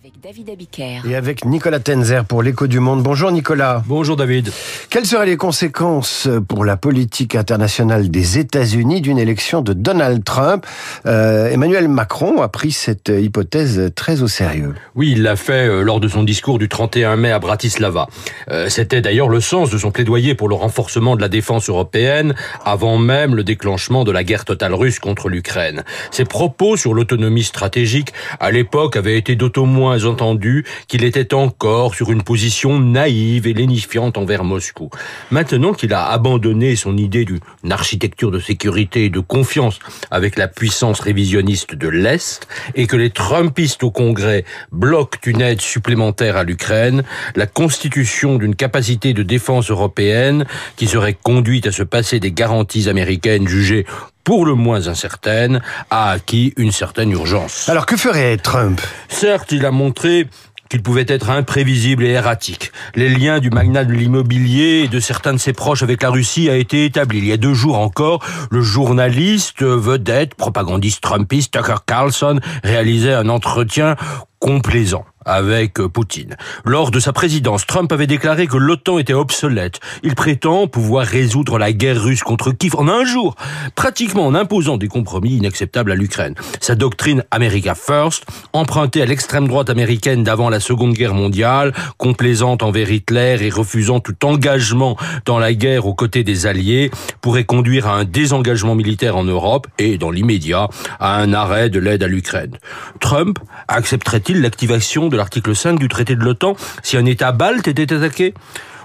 Avec David Abiker. Et avec Nicolas Tenzer pour l'écho du monde. Bonjour Nicolas. Bonjour David. Quelles seraient les conséquences pour la politique internationale des États-Unis d'une élection de Donald Trump? Euh, Emmanuel Macron a pris cette hypothèse très au sérieux. Oui, il l'a fait euh, lors de son discours du 31 mai à Bratislava. Euh, C'était d'ailleurs le sens de son plaidoyer pour le renforcement de la défense européenne avant même le déclenchement de la guerre totale russe contre l'Ukraine. Ses propos sur l'autonomie stratégique à l'époque avaient été d'autant moins entendu qu'il était encore sur une position naïve et lénifiante envers Moscou. Maintenant qu'il a abandonné son idée d'une architecture de sécurité et de confiance avec la puissance révisionniste de l'Est et que les Trumpistes au Congrès bloquent une aide supplémentaire à l'Ukraine, la constitution d'une capacité de défense européenne qui serait conduite à se passer des garanties américaines jugées pour le moins incertaine, a acquis une certaine urgence. Alors que ferait Trump? Certes, il a montré qu'il pouvait être imprévisible et erratique. Les liens du magnat de l'immobilier et de certains de ses proches avec la Russie a été établi. Il y a deux jours encore, le journaliste, vedette, propagandiste trumpiste Tucker Carlson réalisait un entretien complaisant avec Poutine. Lors de sa présidence, Trump avait déclaré que l'OTAN était obsolète. Il prétend pouvoir résoudre la guerre russe contre Kiev en un jour, pratiquement en imposant des compromis inacceptables à l'Ukraine. Sa doctrine America First, empruntée à l'extrême droite américaine d'avant la Seconde Guerre mondiale, complaisante envers Hitler et refusant tout engagement dans la guerre aux côtés des Alliés, pourrait conduire à un désengagement militaire en Europe et, dans l'immédiat, à un arrêt de l'aide à l'Ukraine. Trump accepterait-il l'activation de l'article 5 du traité de l'OTAN si un État balte était attaqué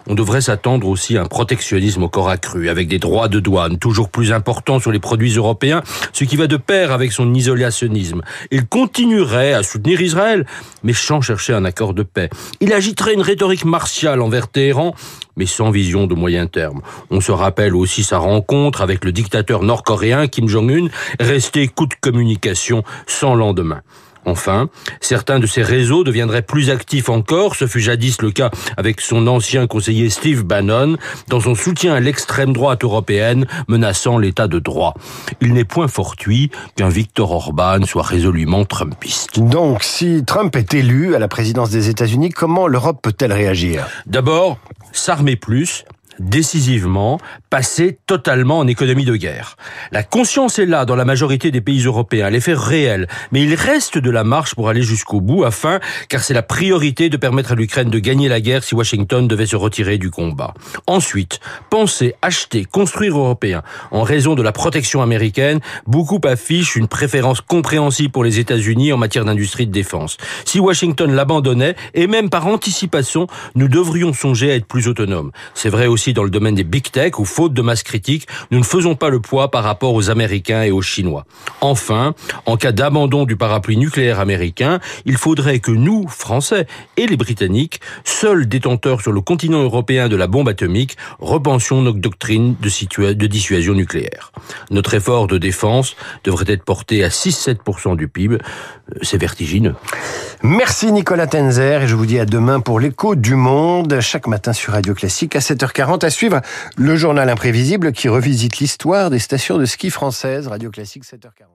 on devrait s'attendre aussi à un protectionnisme corps accru, avec des droits de douane toujours plus importants sur les produits européens, ce qui va de pair avec son isolationnisme. Il continuerait à soutenir Israël, mais sans chercher un accord de paix. Il agiterait une rhétorique martiale envers Téhéran, mais sans vision de moyen terme. On se rappelle aussi sa rencontre avec le dictateur nord-coréen Kim Jong-un, resté coup de communication sans lendemain. Enfin, certains de ces réseaux deviendraient plus actifs encore, ce fut jadis le cas avec son ancien conseiller Steve Bannon, dans son soutien à l'extrême droite européenne menaçant l'état de droit. Il n'est point fortuit qu'un Viktor Orban soit résolument trumpiste. Donc, si Trump est élu à la présidence des États-Unis, comment l'Europe peut-elle réagir? D'abord, s'armer plus décisivement, passer totalement en économie de guerre. La conscience est là dans la majorité des pays européens, l'effet réel, mais il reste de la marche pour aller jusqu'au bout afin, car c'est la priorité de permettre à l'Ukraine de gagner la guerre si Washington devait se retirer du combat. Ensuite, penser, acheter, construire européen. En raison de la protection américaine, beaucoup affichent une préférence compréhensible pour les États-Unis en matière d'industrie de défense. Si Washington l'abandonnait, et même par anticipation, nous devrions songer à être plus autonomes. C'est vrai aussi dans le domaine des big tech où, faute de masse critique, nous ne faisons pas le poids par rapport aux Américains et aux Chinois. Enfin, en cas d'abandon du parapluie nucléaire américain, il faudrait que nous, Français et les Britanniques, seuls détenteurs sur le continent européen de la bombe atomique, repensions notre doctrine de, de dissuasion nucléaire. Notre effort de défense devrait être porté à 6-7% du PIB. C'est vertigineux. Merci Nicolas Tenzer et je vous dis à demain pour l'écho du monde, chaque matin sur Radio Classique à 7h40 à suivre le journal imprévisible qui revisite l'histoire des stations de ski françaises. Radio Classique 7h40.